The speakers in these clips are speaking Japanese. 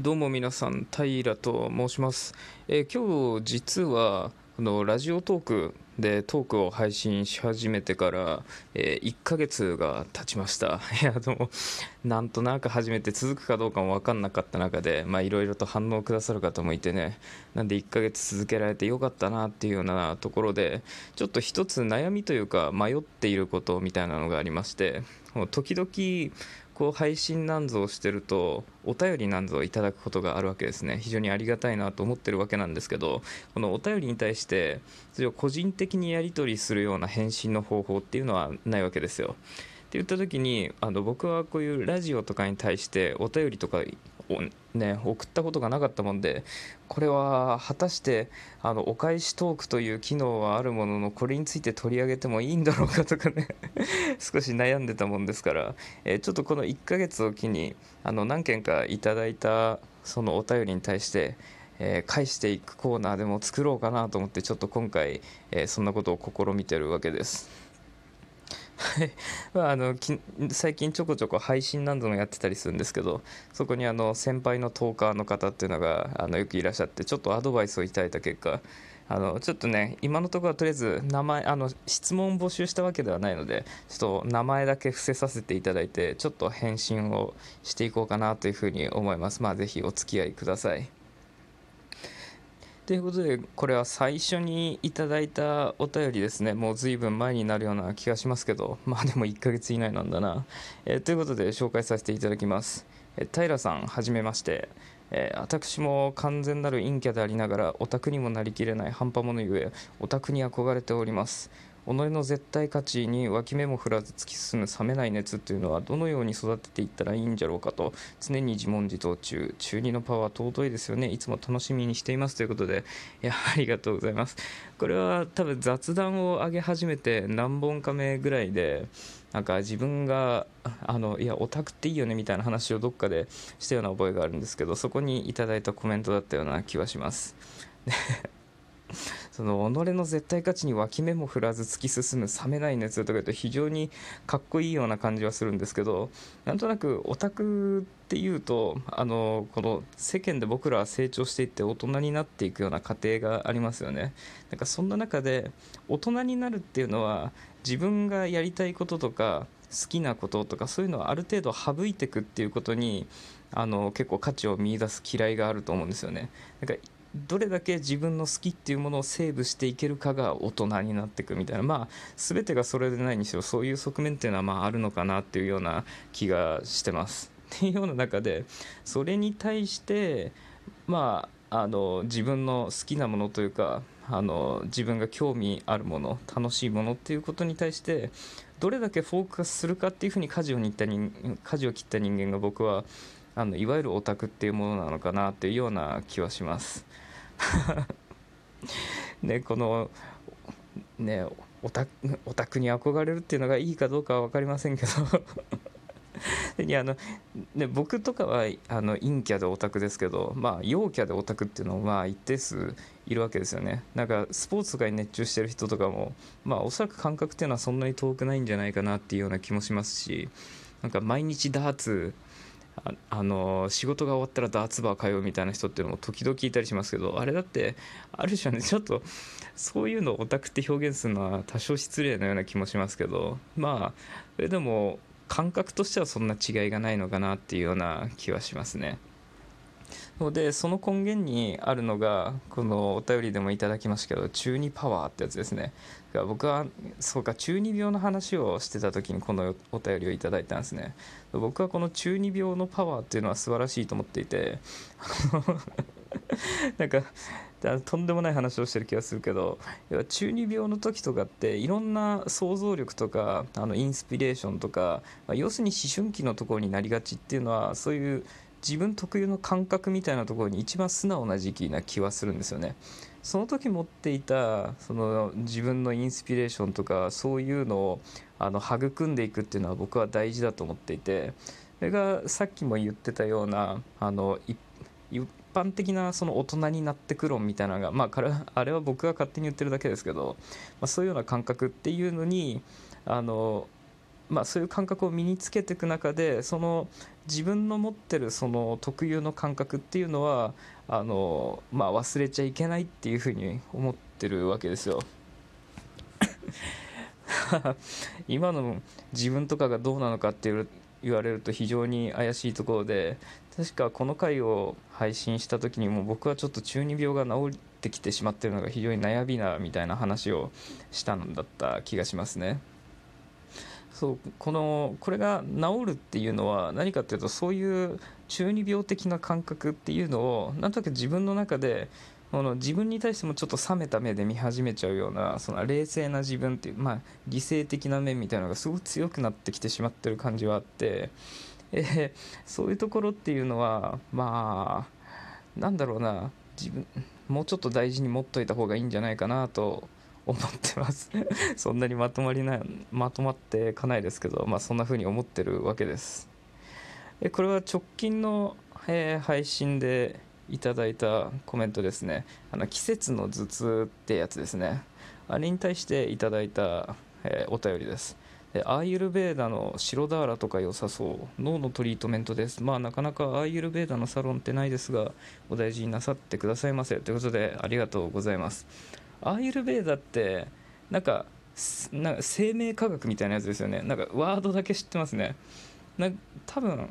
どうも皆さん、平と申します。え、今日実はこのラジオトークでトークを配信し始めてから、え、1ヶ月が経ちました。いや、でも、なんとなく始めて続くかどうかも分かんなかった中で、いろいろと反応くださる方もいてね、なんで1ヶ月続けられてよかったなっていうようなところで、ちょっと一つ悩みというか迷っていることみたいなのがありまして、時々こう配信なんぞをしてるとお便りなんぞをいただくことがあるわけですね。非常にありがたいなと思ってるわけなんですけどこのお便りに対してそれを個人的にやり取りするような返信の方法っていうのはないわけですよ。って言った時にあの僕はこういうラジオとかに対してお便りとか、ね、送ったことがなかったもんでこれは果たしてあのお返しトークという機能はあるもののこれについて取り上げてもいいんだろうかとかね 少し悩んでたもんですから、えー、ちょっとこの1ヶ月を機にあの何件かいただいたそのお便りに対してえー、返していくコーナーでも作ろうかなと思ってちょっと今回、えー、そんなことを試みてるわけです。まあ、あの最近ちょこちょこ配信何度もやってたりするんですけどそこにあの先輩のトーカーの方っていうのがあのよくいらっしゃってちょっとアドバイスをいただいた結果あのちょっとね今のところはとりあえず名前あの質問募集したわけではないのでちょっと名前だけ伏せさせていただいてちょっと返信をしていこうかなというふうに思いますまあぜひお付き合いください。ということで、これは最初にいただいたお便りですね。もう随分前になるような気がしますけど、まあでも1ヶ月以内なんだな。えー、ということで、紹介させていただきます。えー、平さん、はじめまして。えー、私も完全なる陰キャでありながら、オタクにもなりきれない半端者ゆえ、オタクに憧れております。己の絶対価値に脇目も振らず突き進む冷めない熱というのはどのように育てていったらいいんじゃろうかと常に自問自答中中二のパワー尊いですよね。いつも楽しみにしていますということでいやありがとうございます。これは多分雑談を上げ始めて何本か目ぐらいでなんか自分があのいやオタクっていいよねみたいな話をどっかでしたような覚えがあるんですけどそこにいただいたコメントだったような気はします。その己の絶対価値に脇目も振らず突き進む冷めない熱とか言うと非常にかっこいいような感じはするんですけどなんとなくオタクっていうとあのこの世間で僕らは成長していって大人になっていくような過程がありますよねなんかそんな中で大人になるっていうのは自分がやりたいこととか好きなこととかそういうのをある程度省いていくっていうことにあの結構価値を見いだす嫌いがあると思うんですよね。なんかどれだけ自分の好きっていうものをセーブしていけるかが大人になっていくみたいなまあ全てがそれでないにしろそういう側面っていうのはまああるのかなっていうような気がしてます。っていうような中でそれに対してまああの自分の好きなものというかあの自分が興味あるもの楽しいものっていうことに対してどれだけフォーカスするかっていうふうに舵をった人舵を切った人間が僕はあのいわゆるオタクっていうものなのかなっていうような気はします。ねこのねオタオタクに憧れるっていうのがいいかどうかは分かりませんけど。いやあのね、僕とかはあの陰キャでオタクですけど、まあ、陽キャでオタクっていうのもまあ一定数いるわけですよね。なんかスポーツとかに熱中してる人とかも、まあ、おそらく感覚っていうのはそんなに遠くないんじゃないかなっていうような気もしますしなんか毎日ダーツああの仕事が終わったらダーツバー通うみたいな人っていうのも時々いたりしますけどあれだってある種はね ちょっとそういうのをオタクって表現するのは多少失礼なような気もしますけどまあそれでも感覚としてはそんな違いがないのかなっていうような気はしますね。のでその根源にあるのがこのお便りでもいただきましたけど中二パワーってやつですね。僕はそうか中二病の話をしてた時にこのお便りをいただいたんですね。僕はこの中二病のパワーっていうのは素晴らしいと思っていて なんかとんでもない話をしてる気がするけど中二病の時とかっていろんな想像力とかあのインスピレーションとか、まあ、要するに思春期のところになりがちっていうのはそういう自分特有の感覚みたいなところに一番素直な時期な気はするんですよね。その時持っていたその自分のインスピレーションとかそういうのをあの育んでいくっていうのは僕は大事だと思っていてそれがさっきも言ってたようなあの一般的なその大人になってく論みたいなのが、まあ、あれは僕が勝手に言ってるだけですけど、まあ、そういうような感覚っていうのにあのまあ、そういう感覚を身につけていく中でその自分の持ってるその特有の感覚っていうのはあの、まあ、忘れちゃいけないっていうふうに思ってるわけですよ。今の自分とかがどうなのかって言われると非常に怪しいところで確かこの回を配信した時にも僕はちょっと中二病が治ってきてしまってるのが非常に悩みなみたいな話をしたんだった気がしますね。そうこのこれが治るっていうのは何かっていうとそういう中二病的な感覚っていうのをなんとなく自分の中でこの自分に対してもちょっと冷めた目で見始めちゃうようなその冷静な自分っていう、まあ、理性的な面みたいなのがすごく強くなってきてしまってる感じはあって、えー、そういうところっていうのはまあなんだろうな自分もうちょっと大事に持っといた方がいいんじゃないかなと思ってます。そんなにまとまりないまとまっていかないですけど、まあ、そんな風に思ってるわけです。えこれは直近の、えー、配信でいただいたコメントですね。あの季節の頭痛ってやつですね。あれに対していただいた、えー、お便りです。でアーユルベーダの白ダーラとか良さそう。脳のトリートメントです。まあなかなかアーユルベーダのサロンってないですがお大事になさってくださいませ。ということでありがとうございます。アーユルベーダってなんかな生命科学みたいなやつですよね。なんかワードだけ知ってますね。な多分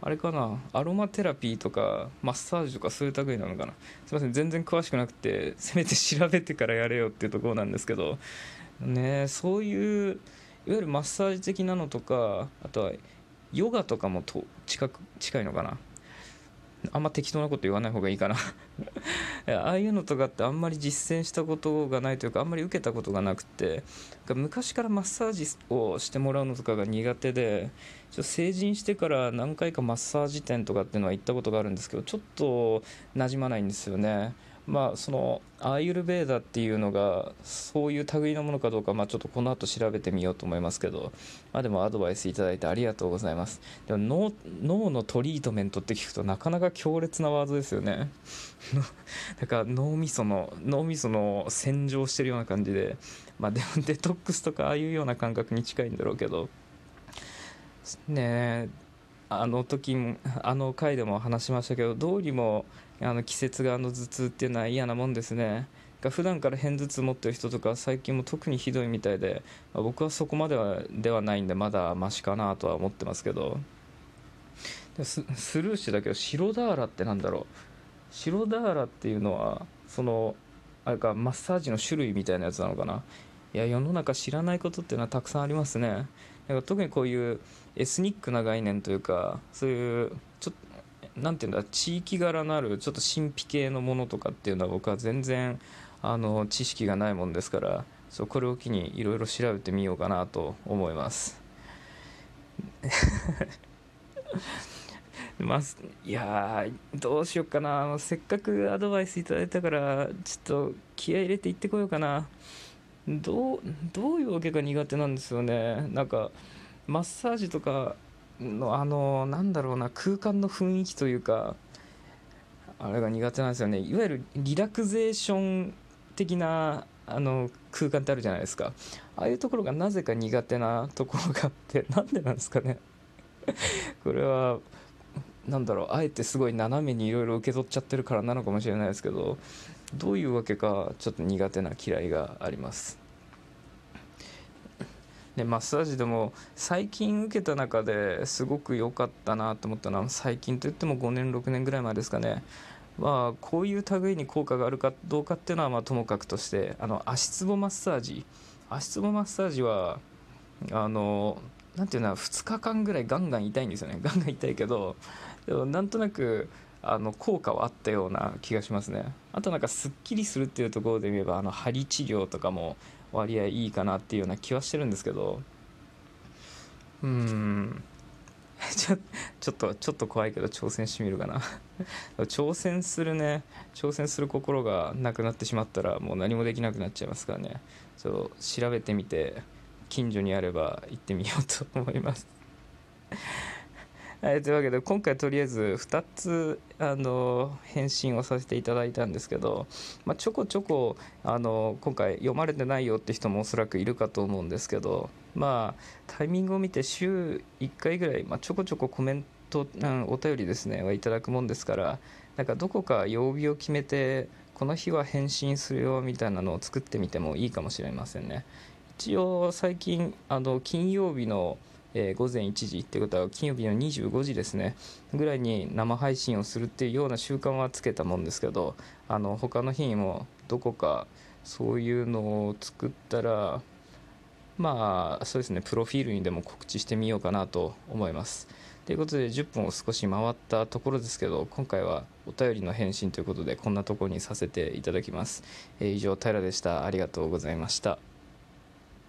あれかな。アロマテラピーとかマッサージとかそういう類なのかな。すいません。全然詳しくなくてせめて調べてからやれよっていうところなんですけど。ねそういういわゆるマッサージ的なのとかあとはヨガとかもと近く近いのかな。あんま適当なこと言わない方がいいかな。ああいうのとかってあんまり実践したことがないというかあんまり受けたことがなくて。昔からマッサージをしてもらうのとかが苦手でちょ成人してから何回かマッサージ店とかっていうのは行ったことがあるんですけどちょっとなじまないんですよね。まあ、そのアーユルベーダっていうのがそういう類のものかどうか、まあ、ちょっとこの後調べてみようと思いますけど、まあ、でもアドバイスいただいてありがとうございます。でも脳脳のトリートメントって聞くとなかなか強烈なワードですよね。だから脳みその脳みその洗浄してるような感じで、まあ、でもデトックスとかああいうような感覚に近いんだろうけど。ねえあの時あの回でも話しましたけどどうにもあの季節がの頭痛っていうのは嫌なもんですね。普段から片頭痛持ってる人とか最近も特にひどいみたいで、まあ、僕はそこまではではないんでまだマシかなとは思ってますけど。ススルーしてだけど白ダーラってなんだろう。白ダーラっていうのはそのあれかマッサージの種類みたいなやつなのかな。いや世の中知らないことっていうのはたくさんありますね。だから特にこういうエスニックな概念というかそういうちょっと何て言うんだ地域柄のあるちょっと神秘系のものとかっていうのは僕は全然あの知識がないもんですからそうこれを機にいろいろ調べてみようかなと思います。まあ、いやどうしようかな。せっかくアドバイスいただいたからちょっと気合入れて行ってこようかな。どうどういうわけが苦手なんですよね。なんかマッサージとかのあのなんだろうな空間の雰囲気というかあれが苦手なんですよね。いわゆるリラクゼーション的なあの空間ってあるじゃないですか。ああいうところがなぜか苦手なところがあって なんでなんですかね。これはなんだろうあえてすごい斜めにいろいろ受け取っちゃってるからなのかもしれないですけどどういうわけかちょっと苦手な嫌いがあります。でマッサージでも最近受けた中ですごく良かったなと思ったのは最近といっても5年6年ぐらい前ですかね。まあこういう類に効果があるかどうかっていうのはまあともかくとしてあの足つぼマッサージ。足つぼマッサージはあのなんていうの2日間ぐらいガンガン痛いんですよね。ガンガン痛いけどでもなんとなくあの効果はあったような気がしますね。あとなんかすっきりするっていうところで言えばあの針治療とかも割合いいかなっていうような気はしてるんですけど。うん。ちょちょっとちょっと怖いけど挑戦してみるかな。挑戦するね。挑戦する心がなくなってしまったらもう何もできなくなっちゃいますからね。そう調べてみて近所にあれば行ってみようと思います。はい、というわけで今回とりあえず2つあの返信をさせていただいたんですけど、まあ、ちょこちょこあの今回読まれてないよって人もおそらくいるかと思うんですけどまあタイミングを見て週1回ぐらい、まあ、ちょこちょこコメント、うん、お便りですねはいただくもんですからなんかどこか曜日を決めてこの日は返信するよみたいなのを作ってみてもいいかもしれませんね。一応最近あの金曜日のえー、午前1時ってことは金曜日の25時ですねぐらいに生配信をするっていうような習慣はつけたもんですけどあの他の日にもどこかそういうのを作ったらまあそうですねプロフィールにでも告知してみようかなと思います。ということで10分を少し回ったところですけど今回はお便りの返信ということでこんなところにさせていただきます、えー、以上平でした。ありがとうございました。